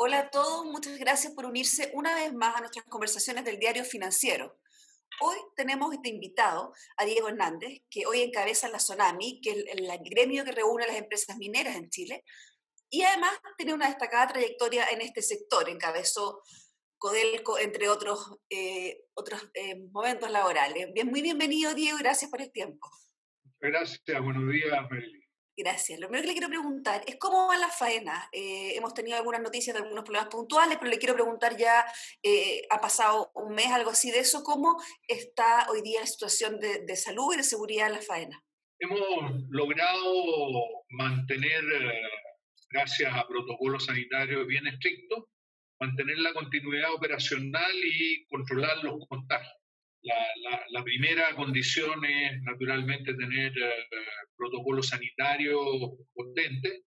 Hola a todos, muchas gracias por unirse una vez más a nuestras conversaciones del diario financiero. Hoy tenemos este invitado a Diego Hernández, que hoy encabeza la Sonami, que es el, gremio que reúne a las empresas mineras en Chile, y además tiene una destacada trayectoria en este sector. Encabezó Codelco, entre otros, eh, otros eh, momentos laborales. Bien, muy bienvenido, Diego, gracias por el tiempo. Gracias, buenos días, Meli. Gracias. Lo primero que le quiero preguntar es cómo va la faena. Eh, hemos tenido algunas noticias de algunos problemas puntuales, pero le quiero preguntar ya, ha pasado un mes, algo así de eso, ¿cómo está hoy día la situación de, salud y de seguridad en la faena? Hemos logrado mantener, gracias a protocolos sanitarios bien estrictos, mantener la continuidad operacional y controlar los contagios. La, primera condición es naturalmente tener eh, protocolos sanitarios potentes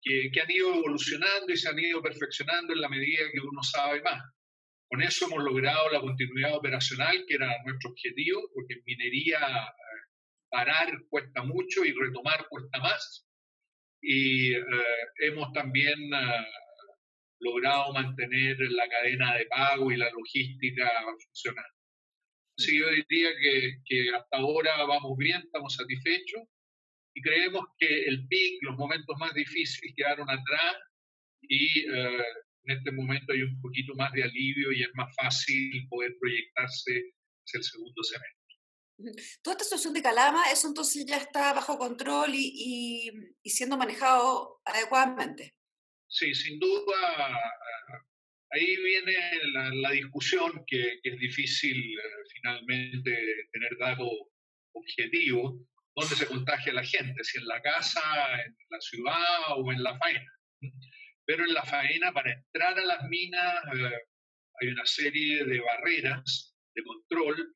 que, que, han ido evolucionando y se han ido perfeccionando en la medida que uno sabe más. Con eso hemos logrado la continuidad operacional, que era nuestro objetivo, porque en minería eh, parar cuesta mucho y retomar cuesta más. Y eh, hemos también logrado mantener la cadena de pago y la logística funcionando. Así que yo diría que, que hasta ahora vamos bien, estamos satisfechos y creemos que el PIC, los momentos más difíciles quedaron atrás y eh, en este momento hay un poquito más de alivio y es más fácil poder proyectarse hacia el segundo semestre. Toda esta situación de Calama, eso entonces ya está bajo control y, y siendo manejado adecuadamente. Sí, sin duda, ahí viene la, discusión que, es difícil eh, finalmente tener datos objetivos, dónde se contagia la gente, si en la casa, en la ciudad o en la faena. Pero en la faena, para entrar a las minas, eh, hay una serie de barreras de control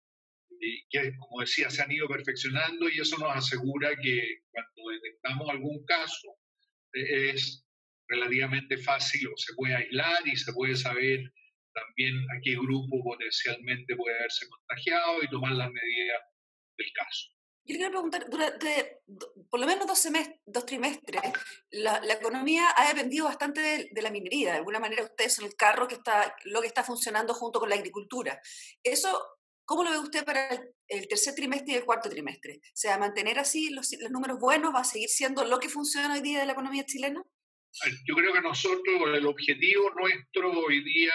que, como decía, se han ido perfeccionando y eso nos asegura que cuando detectamos algún caso, eh, es relativamente fácil se puede aislar y se puede saber también a qué grupo potencialmente puede haberse contagiado y tomar las medidas del caso. Yo quiero preguntar, durante por lo menos dos, dos trimestres, la, economía ha dependido bastante de, la minería. De alguna manera ustedes son el carro que está, lo que está funcionando junto con la agricultura. Eso, ¿cómo lo ve usted para el, tercer trimestre y el cuarto trimestre? O sea, mantener así los, los números buenos va a seguir siendo lo que funciona hoy día de la economía chilena? Yo creo que nosotros, el objetivo nuestro hoy día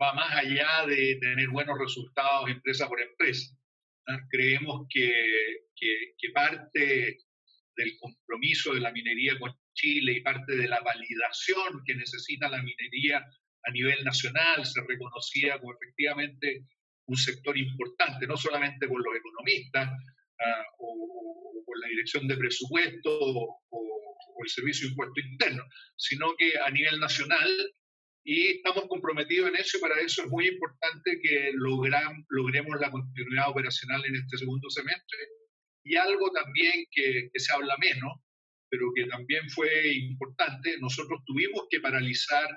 va más allá de tener buenos resultados empresa por empresa. Creemos que, que, parte del compromiso de la minería con Chile y parte de la validación que necesita la minería a nivel nacional se reconocía como efectivamente un sector importante, no solamente por los economistas ah, o, por la dirección de presupuesto o, el Servicio de Impuesto Interno, sino que a nivel nacional y estamos comprometidos en eso y para eso es muy importante que logremos la continuidad operacional en este segundo semestre y algo también que, se habla menos, pero que también fue importante, nosotros tuvimos que paralizar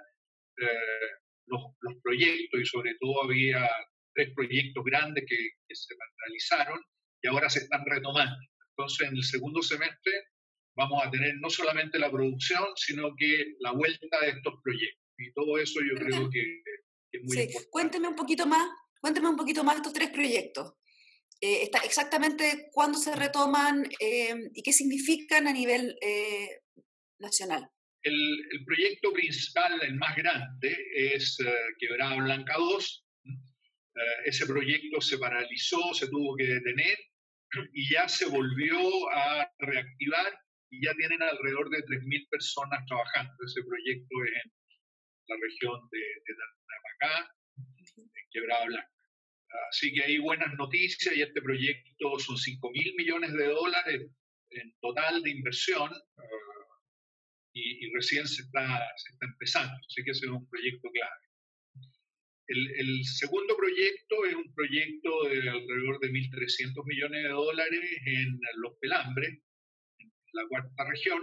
eh, los, proyectos y sobre todo había tres proyectos grandes que, que se paralizaron y ahora se están retomando. Entonces, en el segundo semestre vamos a tener no solamente la producción, sino que la vuelta de estos proyectos. Y todo eso yo creo que, es muy importante. Cuénteme un poquito más, cuénteme un poquito más estos tres proyectos. Eh, está exactamente cuándo se retoman eh, y qué significan a nivel eh, nacional. El, el, proyecto principal, el más grande, es Quebrada Blanca 2. ese proyecto se paralizó, se tuvo que detener y ya se volvió a reactivar y ya tienen alrededor de 3.000 personas trabajando. Ese proyecto en la región de, de Tarapacá, en Quebrada Blanca. Así que hay buenas noticias y este proyecto son 5 mil millones de dólares en total de inversión ah, y, recién se está, se está empezando. Así que ese es un proyecto clave. El, el, segundo proyecto es un proyecto de alrededor de 1.300 millones de dólares en Los Pelambres, la cuarta región,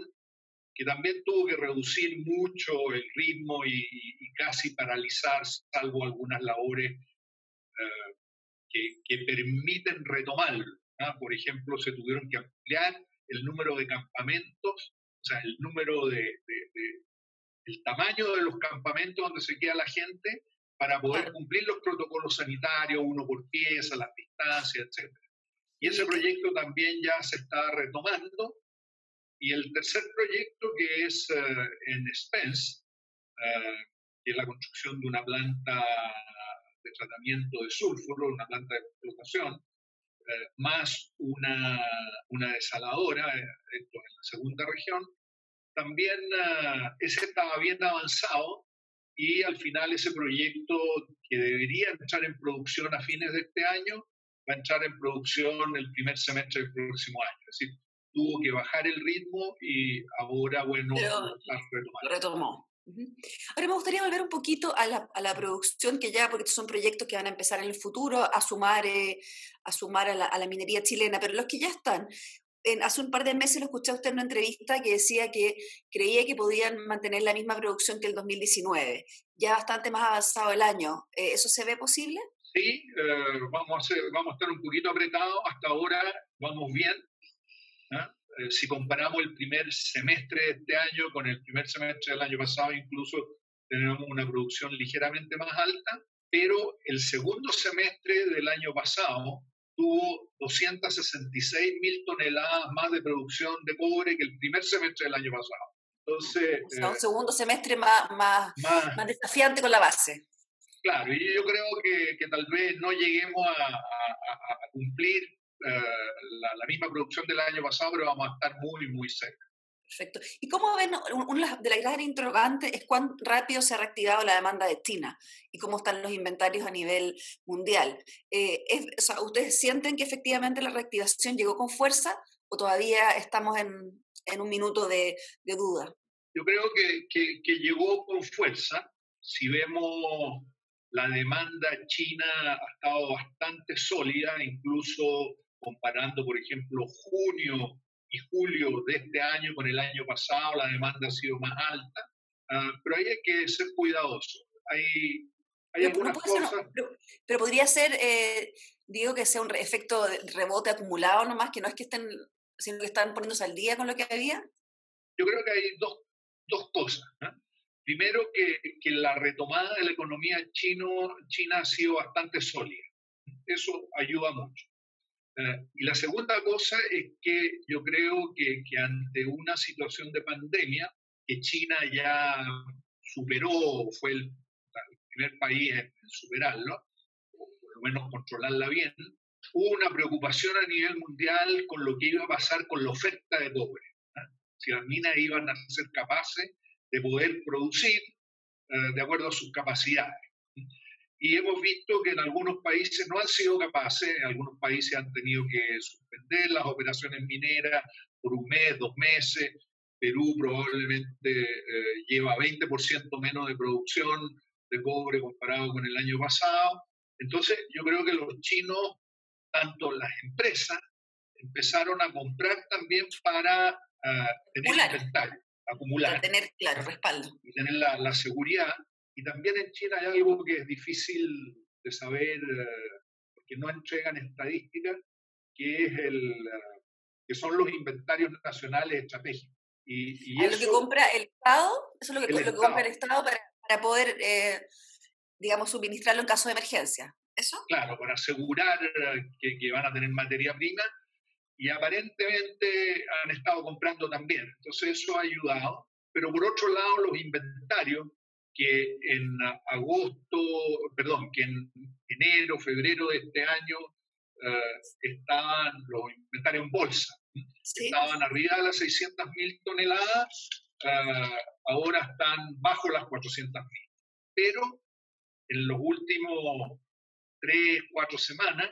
que también tuvo que reducir mucho el ritmo y, casi paralizar, salvo algunas labores eh, que, permiten retomarlo. Por ejemplo, se tuvieron que ampliar el número de campamentos, o sea, el número de, el tamaño de los campamentos donde se queda la gente para poder cumplir los protocolos sanitarios, uno por pieza, las distancias, etc. Y ese proyecto también ya se está retomando. Y el tercer proyecto que es eh, en Spence, eh, que es la construcción de una planta de tratamiento de sulfuro, una planta de explotación, eh, más una, una desaladora, esto en la segunda región, también ese estaba bien avanzado y al final ese proyecto que debería entrar en producción a fines de este año va a entrar en producción el primer semestre del próximo año. Es decir, tuvo que bajar el ritmo y ahora, bueno, retomó. Ahora me gustaría volver un poquito a la, a la, producción que ya, porque estos son proyectos que van a empezar en el futuro a sumar, eh, a, sumar a, la, a, la, minería chilena, pero los que ya están, en, hace un par de meses lo escuché a usted en una entrevista que decía que creía que podían mantener la misma producción que el 2019, ya bastante más avanzado el año. Eh, ¿Eso se ve posible? Sí, eh, vamos, a hacer, vamos a estar un poquito apretados, hasta ahora vamos bien. Eh, si comparamos el primer semestre de este año con el primer semestre del año pasado, incluso tenemos una producción ligeramente más alta, pero el segundo semestre del año pasado tuvo 266 mil toneladas más de producción de cobre que el primer semestre del año pasado. Entonces, o sea, un eh, segundo semestre más, más, más, desafiante con la base. Claro, y yo creo que, que tal vez no lleguemos a, a, a cumplir la, la, misma producción del año pasado, pero vamos a estar muy, muy cerca. Perfecto. ¿Y cómo ven, una de las grandes interrogantes es cuán rápido se ha reactivado la demanda de China y cómo están los inventarios a nivel mundial? Eh, es, o sea, ¿Ustedes sienten que efectivamente la reactivación llegó con fuerza o todavía estamos en, en un minuto de, de, duda? Yo creo que, que, que llegó con fuerza. Si vemos la demanda china ha estado bastante sólida, incluso comparando, por ejemplo, junio y julio de este año con el año pasado, la demanda ha sido más alta, uh, pero ahí hay que ser cuidadoso. Hay, hay pero, algunas cosas... Ser, pero, pero, podría ser, eh, digo, que sea un efecto de rebote acumulado nomás, que no es que estén, sino que están poniéndose al día con lo que había. Yo creo que hay dos, dos cosas. Primero, que, que, la retomada de la economía chino, china ha sido bastante sólida. Eso ayuda mucho. Uh, y la segunda cosa es que yo creo que, ante una situación de pandemia, que China ya superó, fue el, primer país en superarlo, o por lo menos controlarla bien, hubo una preocupación a nivel mundial con lo que iba a pasar con la oferta de cobre. ¿no? Si las minas iban a ser capaces de poder producir uh, de acuerdo a sus capacidades y hemos visto que en algunos países no han sido capaces, en algunos países han tenido que suspender las operaciones mineras por un mes, dos meses. Perú probablemente eh, lleva 20% menos de producción de cobre comparado con el año pasado. Entonces, yo creo que los chinos, tanto las empresas, empezaron a comprar también para uh, tener inventario, acumular. Para tener, claro, respaldo. Y tener la, la seguridad. Y también en China hay algo que es difícil de saber, eh, porque no entregan estadísticas, que, es el, eh, que son los inventarios nacionales estratégicos. Y, y eso, lo que compra el Estado? ¿Eso es lo que, lo que compra el Estado para, para poder, eh, digamos, suministrarlo en caso de emergencia? ¿Eso? Claro, para asegurar que, que van a tener materia prima y aparentemente han estado comprando también. Entonces eso ha ayudado. Pero por otro lado, los inventarios que en agosto, perdón, que en enero, febrero de este año uh, estaban los inventarios en bolsa, sí. estaban arriba de las 600.000 toneladas, uh, ahora están bajo las 400.000. Pero en los últimos tres, cuatro semanas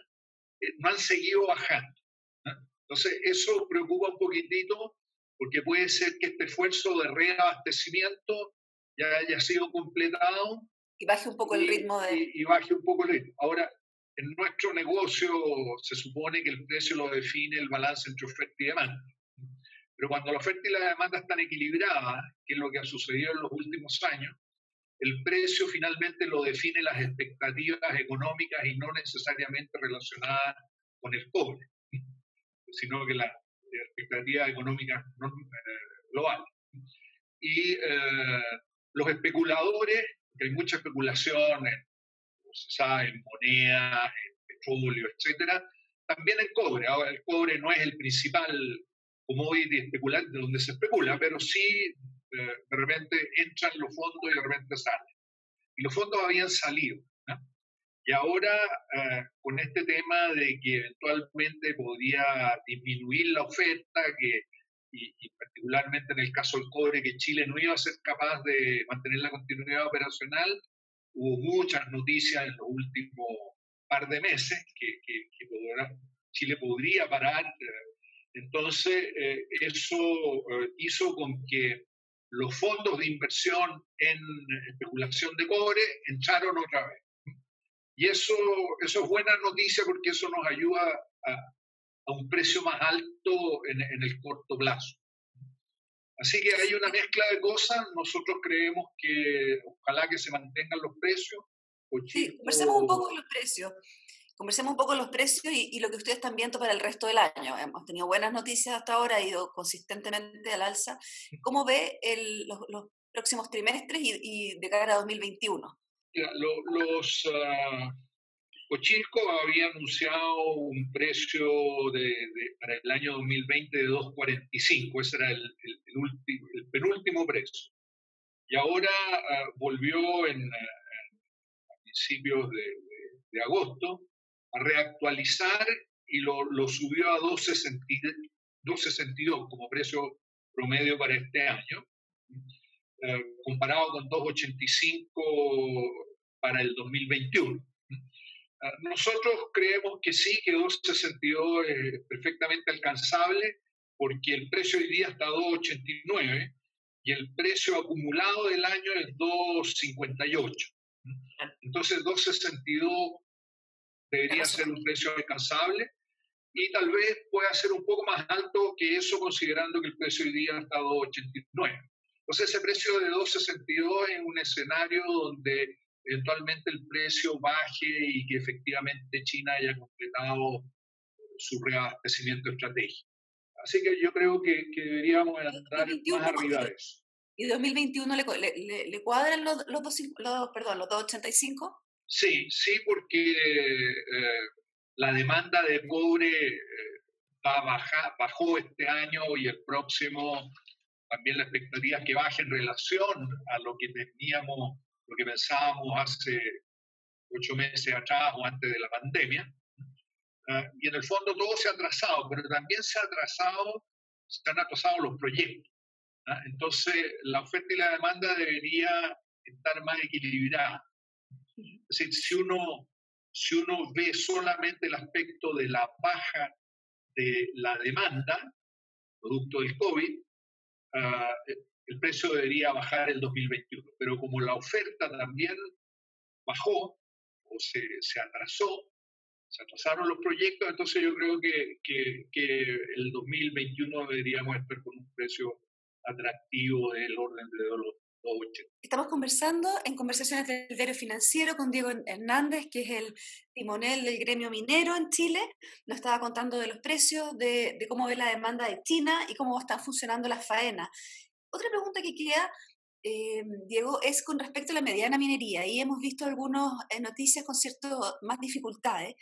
eh, no han seguido bajando. ¿no? Entonces, eso preocupa un poquitito porque puede ser que este esfuerzo de reabastecimiento ya haya sido completado. Y baje un poco y, el ritmo de... Y, y, baje un poco el ritmo. Ahora, en nuestro negocio se supone que el precio lo define el balance entre oferta y demanda. Pero cuando la oferta y la demanda están equilibradas, que es lo que ha sucedido en los últimos años, el precio finalmente lo define las expectativas económicas y no necesariamente relacionadas con el cobre, sino que las expectativas económicas eh, globales. Y eh, los especuladores, que hay mucha especulación en, como se sabe, en monedas, en petróleo, etcétera, también en cobre. Ahora, el cobre no es el principal commodity especulante donde se especula, pero sí eh, de repente entran los fondos y de repente salen. Y los fondos habían salido. Y ahora, eh, con este tema de que eventualmente podía disminuir la oferta, que, y, y, particularmente en el caso del cobre, que Chile no iba a ser capaz de mantener la continuidad operacional, hubo muchas noticias en los últimos par de meses que, que, podrá, Chile podría parar. Entonces, eh, eso eh, hizo con que los fondos de inversión en especulación de cobre entraron otra vez. Y eso, eso es buena noticia porque eso nos ayuda a, a un precio más alto en, en, el corto plazo. Así que hay una mezcla de cosas. Nosotros creemos que ojalá que se mantengan los precios Sí, conversemos un poco de los precios. Conversemos un poco de los precios y, lo que ustedes están viendo para el resto del año. Hemos tenido buenas noticias hasta ahora, ha ido consistentemente al alza. ¿Cómo ve el, los, próximos trimestres y, de cara a 2021? los uh, había anunciado un precio para el año 2020 de 2.45, ese era el, penúltimo precio. Y ahora ah, volvió en, principios de, agosto, a reactualizar y lo, subió a 2.62 como precio promedio para este año, eh, comparado con 2.85 para el 2021. Nosotros creemos que sí, que 2.62 es perfectamente alcanzable porque el precio hoy día está a 2.89 y el precio acumulado del año es 2.58. Entonces 2.62 debería ser un precio alcanzable y tal vez pueda ser un poco más alto que eso considerando que el precio hoy día está a 2.89. Entonces ese precio de 2.62 es un escenario donde eventualmente el precio baje y que efectivamente China haya completado su reabastecimiento estratégico. Así que yo creo que, que deberíamos entrar más arriba de eso. ¿Y 2021 le, le, le cuadran los, los, dos, los, perdón, los 285? Sí, sí, porque eh, la demanda de cobre eh, va a bajar, bajó este año y el próximo también la expectativa es que baje en relación a lo que teníamos, lo que pensábamos hace ocho meses atrás o antes de la pandemia. Uh, y en el fondo todo se ha atrasado, pero también se ha atrasado, se han atrasado los proyectos. ¿ah? Entonces, la oferta y la demanda debería estar más equilibrada. Es decir, si uno, si uno ve solamente el aspecto de la baja de la demanda, producto del COVID, uh, el precio debería bajar el 2021. Pero como la oferta también bajó o se, se atrasó, se atrasaron los proyectos, entonces yo creo que, que, que el 2021 deberíamos estar con un precio atractivo del orden de los 280. Estamos conversando en conversaciones del diario financiero con Diego Hernández, que es el timonel del gremio minero en Chile. Nos estaba contando de los precios, de, de cómo ve la demanda de China y cómo están funcionando las faenas. Otra pregunta que queda eh, Diego, es con respecto a la mediana minería. Y hemos visto algunas eh, noticias con ciertas más dificultades.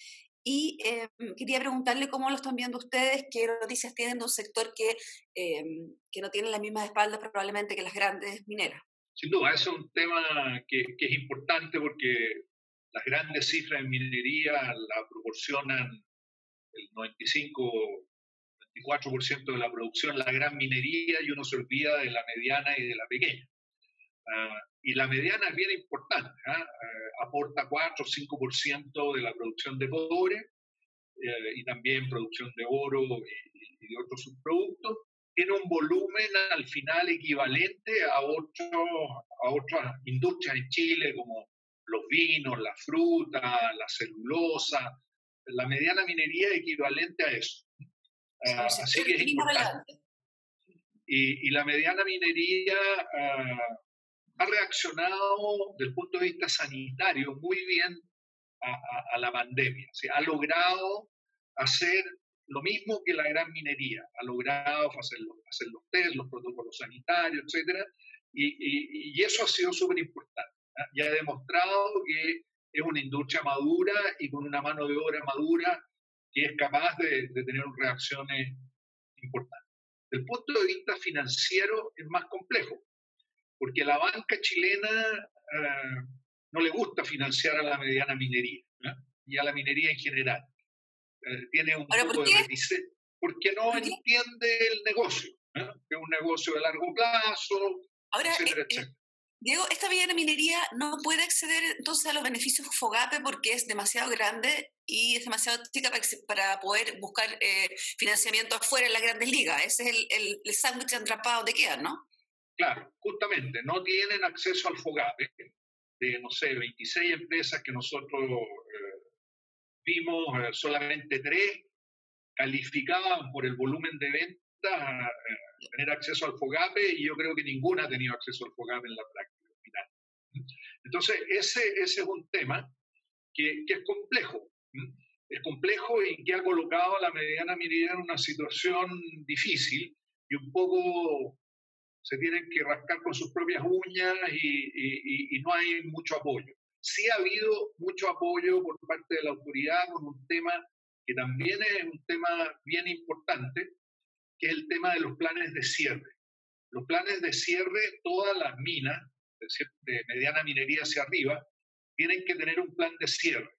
Y eh, quería preguntarle cómo lo están viendo ustedes, qué noticias tienen de un sector que, que no tiene las mismas espaldas probablemente que las grandes mineras. Sin duda, es un tema que, que es importante porque las grandes cifras en minería la proporcionan el 95 24% de la producción, la gran minería, y uno se olvida de la mediana y de la pequeña. Uh, y la mediana es bien importante, ¿eh? aporta 4 o 5% de la producción de cobre eh, y también producción de oro y, y, de otros subproductos. Tiene un volumen al final equivalente a, otro, a otras industrias en Chile como los vinos, la fruta, la celulosa. La mediana minería es equivalente a eso. Así que es importante. Y, y, la mediana minería uh, ha reaccionado desde el punto de vista sanitario muy bien a, la pandemia. O ha logrado hacer lo mismo que la gran minería, ha logrado hacer los, hacer los test, los protocolos sanitarios, etcétera, Y, eso ha sido súper importante. ¿ah? Y ha demostrado que es una industria madura y con una mano de obra madura que es capaz de, tener reacciones importantes. Desde el punto de vista financiero es más complejo, porque la banca chilena eh, no le gusta financiar a la mediana minería y a la minería en general. Eh, tiene un poco de reticencia, porque no entiende el negocio, que es un negocio de largo plazo, Ahora, eh, Diego, esta mediana minería no puede acceder entonces a los beneficios FOGAPE porque es demasiado grande y es demasiado chica para, poder buscar financiamiento afuera en las grandes ligas. Ese es el, el, sándwich atrapado de quedan, ¿no? Claro, justamente, no tienen acceso al FOGAPE de, no sé, 26 empresas que nosotros eh, vimos, eh, solamente tres calificaban por el volumen de ventas eh, tener acceso al FOGAPE y yo creo que ninguna ha tenido acceso al FOGAPE en la práctica final. Entonces, ese, ese es un tema que, que es complejo. Es complejo y que ha colocado a la mediana minería en una situación difícil y un poco se tienen que rascar con sus propias uñas y, no hay mucho apoyo. Sí ha habido mucho apoyo por parte de la autoridad con un tema que también es un tema bien importante, que es el tema de los planes de cierre. Los planes de cierre, todas las minas, de mediana minería hacia arriba, tienen que tener un plan de cierre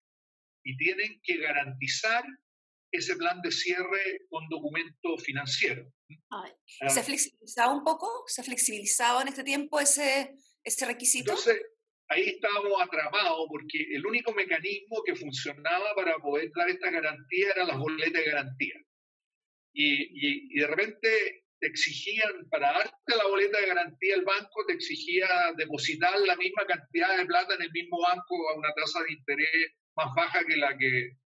y tienen que garantizar ese plan de cierre con documento financiero. ¿Se ha flexibilizado un poco? ¿Se ha flexibilizado en este tiempo ese, ese requisito? Entonces, ahí estábamos atrapados porque el único mecanismo que funcionaba para poder dar esta garantía era las boletas de garantía. Y, y, de repente te exigían, para darte la boleta de garantía, el banco te exigía depositar la misma cantidad de plata en el mismo banco a una tasa de interés más baja que la que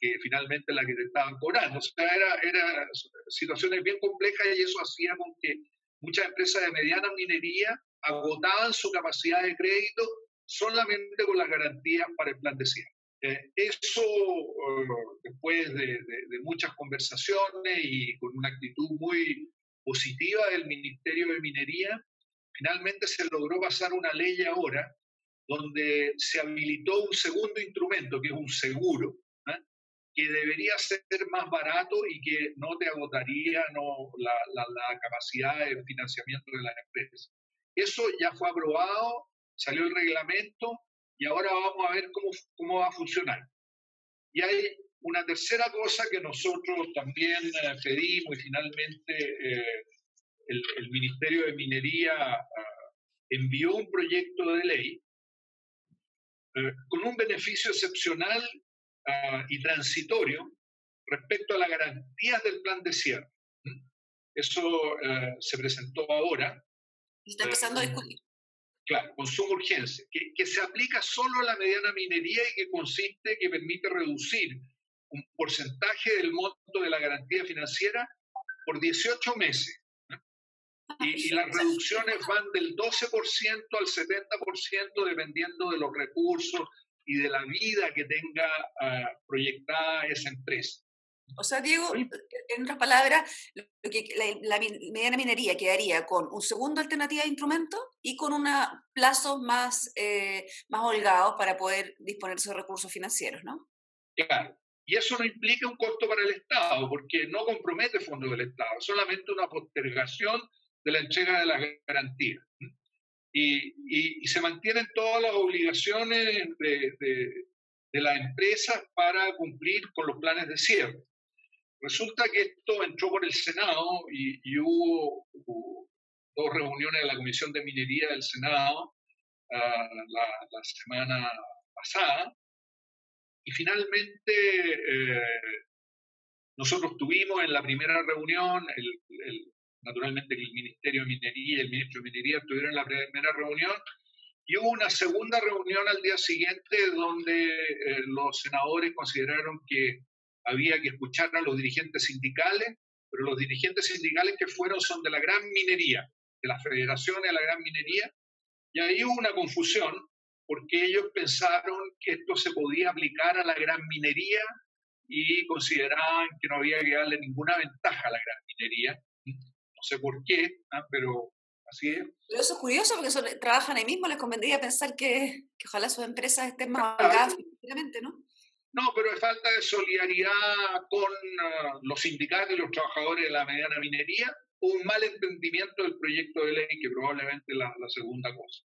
que, finalmente la que te estaban cobrando. O sea, era, era situaciones bien complejas y eso hacía con que muchas empresas de mediana minería agotaban su capacidad de crédito solamente con las garantías para el plan de cierre. Eh, eso, eh, después de, de, muchas conversaciones y con una actitud muy positiva del Ministerio de Minería, finalmente se logró pasar una ley ahora donde se habilitó un segundo instrumento, que es un seguro, que debería ser más barato y que no te agotaría no, la, la, capacidad de financiamiento de las empresas. Eso ya fue aprobado, salió el reglamento y ahora vamos a ver cómo, cómo va a funcionar. Y hay una tercera cosa que nosotros también eh, pedimos y finalmente eh, el, el, Ministerio de Minería ah, envió un proyecto de ley eh, con un beneficio excepcional Ah, y transitorio respecto a las garantías del plan de cierre. Eso eh, se presentó ahora. Está empezando a discutir. Claro, con suma urgencia, que, que, se aplica solo a la mediana minería y que consiste, que permite reducir un porcentaje del monto de la garantía financiera por 18 meses. Y, y, las reducciones van del 12% al 70% dependiendo de los recursos, y de la vida que tenga ah, proyectada esa empresa. O sea, Diego, en otras palabras, que la, mediana minería quedaría con un segundo alternativa de instrumento y con un plazos más, eh, más holgados para poder disponer de esos recursos financieros, ¿no? Claro. Y eso no implica un costo para el Estado, porque no compromete fondos del Estado, solamente una postergación de la entrega de las garantías y, se mantienen todas las obligaciones de, de, las empresas para cumplir con los planes de cierre. Resulta que esto entró por el Senado y, hubo, dos reuniones de la Comisión de Minería del Senado ah, la, semana pasada y finalmente eh, nosotros tuvimos en la primera reunión el, naturalmente el Ministerio de Minería y el Ministro de Minería estuvieron en la primera reunión y hubo una segunda reunión al día siguiente donde eh, los senadores consideraron que había que escuchar a los dirigentes sindicales, pero los dirigentes sindicales que fueron son de la gran minería, de las federaciones de la gran minería, y ahí hubo una confusión porque ellos pensaron que esto se podía aplicar a la gran minería y consideraban que no había que darle ninguna ventaja a la gran minería sé por qué, ¿ah? pero Así es. Pero eso es curioso porque trabajan ahí mismo, les convendría pensar que, que ojalá sus empresas estén más claro. ¿no? No, pero es falta de solidaridad con ah, los sindicatos y los trabajadores de la mediana minería un mal entendimiento del proyecto de ley, que probablemente es la, la segunda cosa.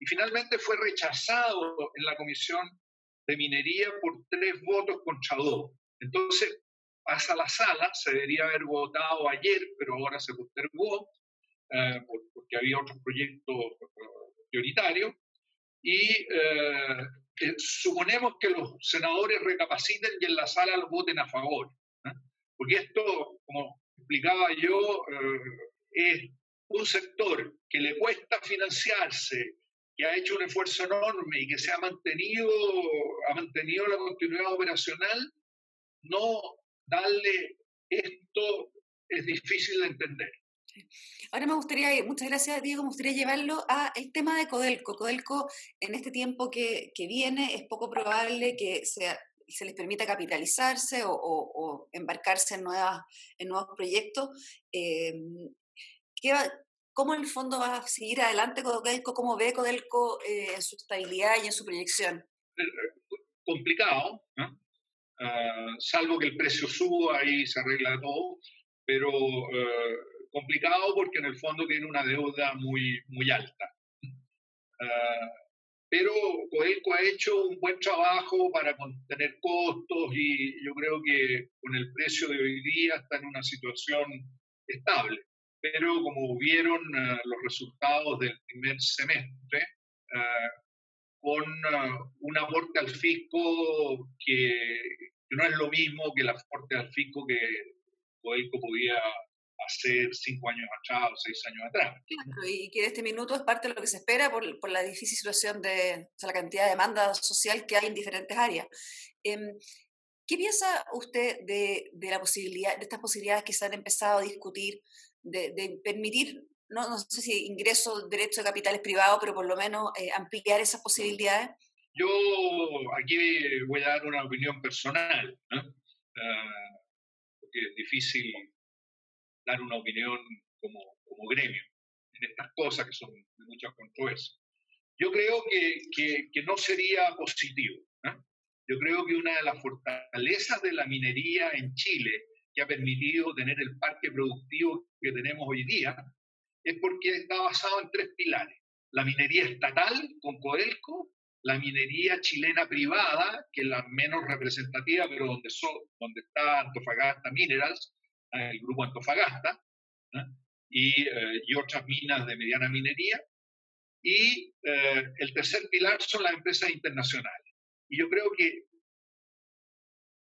Y finalmente fue rechazado en la Comisión de Minería por tres votos contra dos. Entonces pasa a la sala, se debería haber votado ayer, pero ahora se postergó eh, porque había otros proyectos eh, prioritarios. Y eh, suponemos que los senadores recapaciten y en la sala lo voten a favor. Porque esto, como explicaba yo, es un sector que le cuesta financiarse, que ha hecho un esfuerzo enorme y que se ha mantenido, ha mantenido la continuidad operacional, no darle esto es difícil de entender. Ahora me gustaría, muchas gracias Diego, me gustaría llevarlo a el tema de Codelco. Codelco en este tiempo que, que viene es poco probable que sea, se les permita capitalizarse o, o, embarcarse en, nuevas, en nuevos proyectos. Eh, ¿qué va, ¿Cómo en el fondo va a seguir adelante Codelco? ¿Cómo ve Codelco eh, en su estabilidad y en su proyección? Complicado, ¿no? Ah, salvo que el precio suba y se arregla todo, pero eh, complicado porque en el fondo tiene una deuda muy, muy alta. Uh, pero Coelco ha hecho un buen trabajo para contener costos y yo creo que con el precio de hoy día está en una situación estable. Pero como vieron uh, los resultados del primer semestre, uh, con un aporte al fisco que, no es lo mismo que el aporte al fisco que Coelco podía hacer cinco años atrás o seis años atrás. y que en este minuto es parte de lo que se espera por, la difícil situación de la cantidad de demanda social que hay en diferentes áreas. Em, ¿Qué piensa usted de, de, la posibilidad, de estas posibilidades que se han empezado a discutir de permitir, no, no, sé si ingreso, derecho de capitales privados, pero por lo menos eh, ampliar esas posibilidades? Yo aquí voy a dar una opinión personal, ¿no? uh, porque es difícil dar una opinión como, como gremio en estas cosas que son de mucha controversia. Yo creo que, que, no sería positivo. Yo creo que una de las fortalezas de la minería en Chile, que ha permitido tener el parque productivo que tenemos hoy día, es porque está basado en tres pilares. La minería estatal con Codelco, la minería chilena privada, que es la menos representativa, pero donde, está Antofagasta Minerals, el grupo Antofagasta, y, eh, otras minas de mediana minería. Y eh, el tercer pilar son las empresas internacionales. Y yo creo que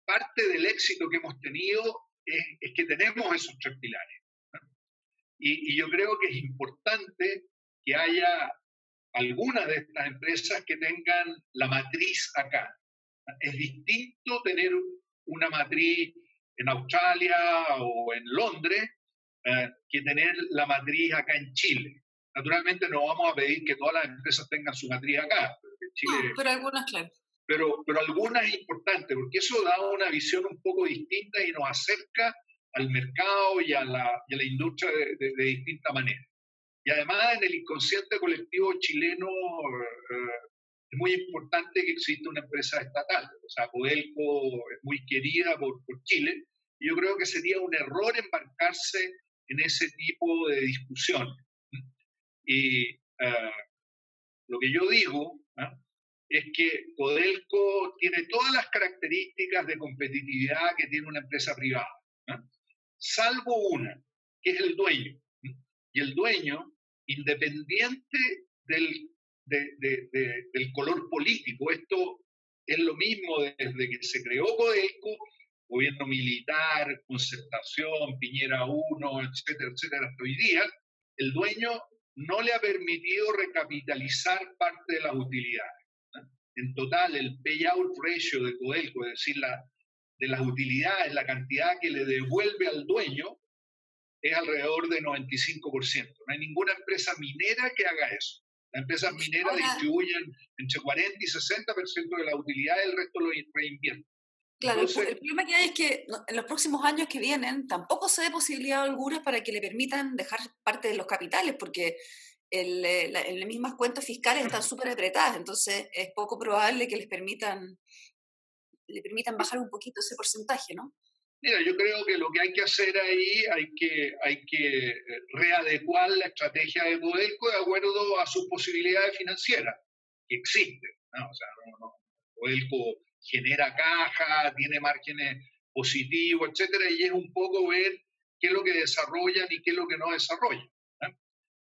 parte del éxito que hemos tenido es, es que tenemos esos tres pilares. Y, y, yo creo que es importante que haya algunas de estas empresas que tengan la matriz acá. Es distinto tener una matriz en Australia o en Londres eh, que tener la matriz acá en Chile. Naturalmente no vamos a pedir que todas las empresas tengan su matriz acá. Chile, pero algunas, claro. Pero, pero algunas es importante porque eso da una visión un poco distinta y nos acerca al mercado y a la, y a la industria de, de, distinta manera. Y además en el inconsciente colectivo chileno eh, es muy importante que exista una empresa estatal. O sea, Codelco es muy querida por, por Chile, yo creo que sería un error embarcarse en ese tipo de discusión. Y eh, lo que yo digo ¿ah? es que Codelco tiene todas las características de competitividad que tiene una empresa privada, ¿ah? Salvo una, que es el dueño. Y el dueño, independiente del, del color político, esto es lo mismo desde que se creó Codelco gobierno militar, concertación, Piñera 1, etcétera, etcétera, hasta hoy día, el dueño no le ha permitido recapitalizar parte de las utilidades. En total, el payout ratio de Codelco, es decir, la, de las utilidades, la cantidad que le devuelve al dueño, es alrededor de 95%. No hay ninguna empresa minera que haga eso. Las empresas mineras distribuyen entre 40 y 60% de la utilidad, el resto lo reinvierten. Claro, el problema que hay es que en los próximos años que vienen tampoco se dé posibilidad alguna para que le permitan dejar parte de los capitales, porque el, eh, las mismas cuentas fiscales están súper apretadas, entonces es poco probable que les permitan, le permitan bajar un poquito ese porcentaje, ¿no? Mira, yo creo que lo que hay que hacer ahí, hay que, hay que eh, readecuar la estrategia de Codelco de acuerdo a sus posibilidades financieras, que existen. ¿no? O sea, no, Codelco genera caja, tiene márgenes positivos, etcétera, y es un poco ver qué es lo que desarrollan y qué es lo que no desarrollan.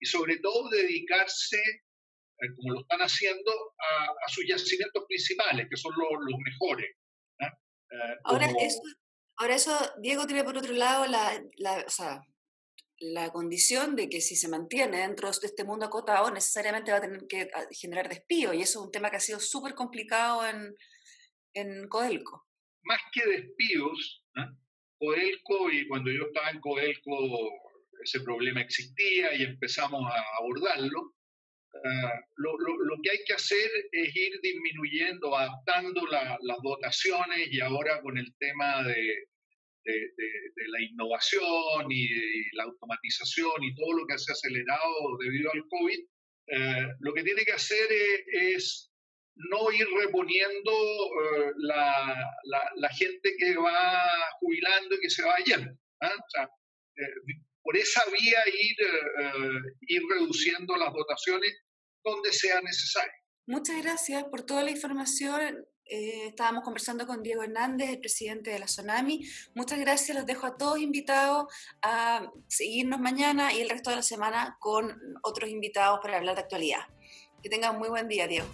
Y sobre todo dedicarse, eh, como lo están haciendo, a, sus yacimientos principales, que son los mejores. Eh, ahora, eso, ahora eso, Diego, tiene por otro lado la, la, o sea, la condición de que si se mantiene dentro de este mundo acotado, necesariamente va a tener que ah, generar despido, y eso es un tema que ha sido súper complicado en, en Codelco. Más que despidos, Codelco, y cuando yo estaba en Codelco, ese problema existía y empezamos a abordarlo. Ah, lo, lo, que hay que hacer es ir disminuyendo, adaptando las dotaciones y ahora con el tema de, de, la innovación y, la automatización y todo lo que se ha acelerado debido al COVID, eh, lo que tiene que hacer es, no ir reponiendo eh, la, la, gente que va jubilando y que se va yendo. ¿ah? O sea, eh, por esa vía ir, ir reduciendo las dotaciones donde sea necesario. Muchas gracias por toda la información. Eh, estábamos conversando con Diego Hernández, el presidente de la Tsunami. Muchas gracias, los dejo a todos invitados a seguirnos mañana y el resto de la semana con otros invitados para hablar de actualidad. Que tengan muy buen día, Diego.